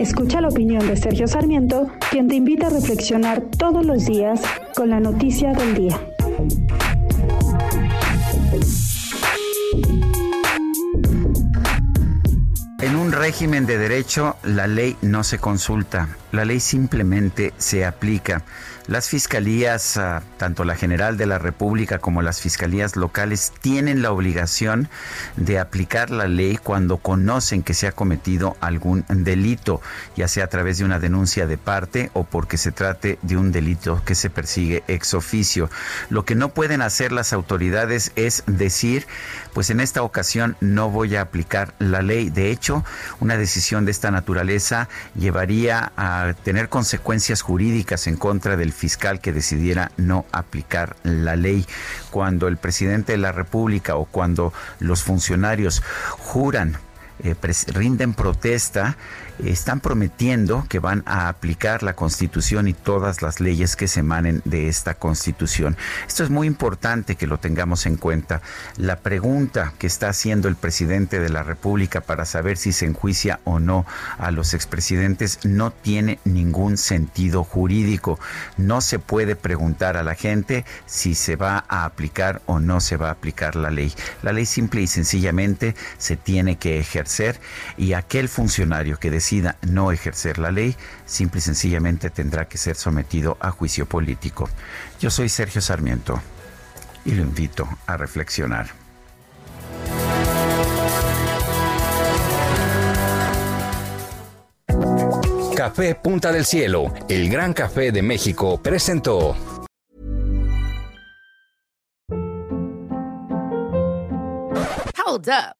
Escucha la opinión de Sergio Sarmiento, quien te invita a reflexionar todos los días con la noticia del día. En un régimen de derecho, la ley no se consulta, la ley simplemente se aplica. Las fiscalías, ah, tanto la General de la República como las fiscalías locales, tienen la obligación de aplicar la ley cuando conocen que se ha cometido algún delito, ya sea a través de una denuncia de parte o porque se trate de un delito que se persigue ex oficio. Lo que no pueden hacer las autoridades es decir, pues en esta ocasión no voy a aplicar la ley. De hecho, una decisión de esta naturaleza llevaría a tener consecuencias jurídicas en contra del fiscal que decidiera no aplicar la ley. Cuando el presidente de la República o cuando los funcionarios juran eh, rinden protesta, están prometiendo que van a aplicar la Constitución y todas las leyes que se emanen de esta Constitución. Esto es muy importante que lo tengamos en cuenta. La pregunta que está haciendo el presidente de la República para saber si se enjuicia o no a los expresidentes no tiene ningún sentido jurídico. No se puede preguntar a la gente si se va a aplicar o no se va a aplicar la ley. La ley simple y sencillamente se tiene que ejercer y aquel funcionario que decide no ejercer la ley, simple y sencillamente tendrá que ser sometido a juicio político. Yo soy Sergio Sarmiento y lo invito a reflexionar. Café Punta del Cielo, el gran café de México, presentó. Hold up.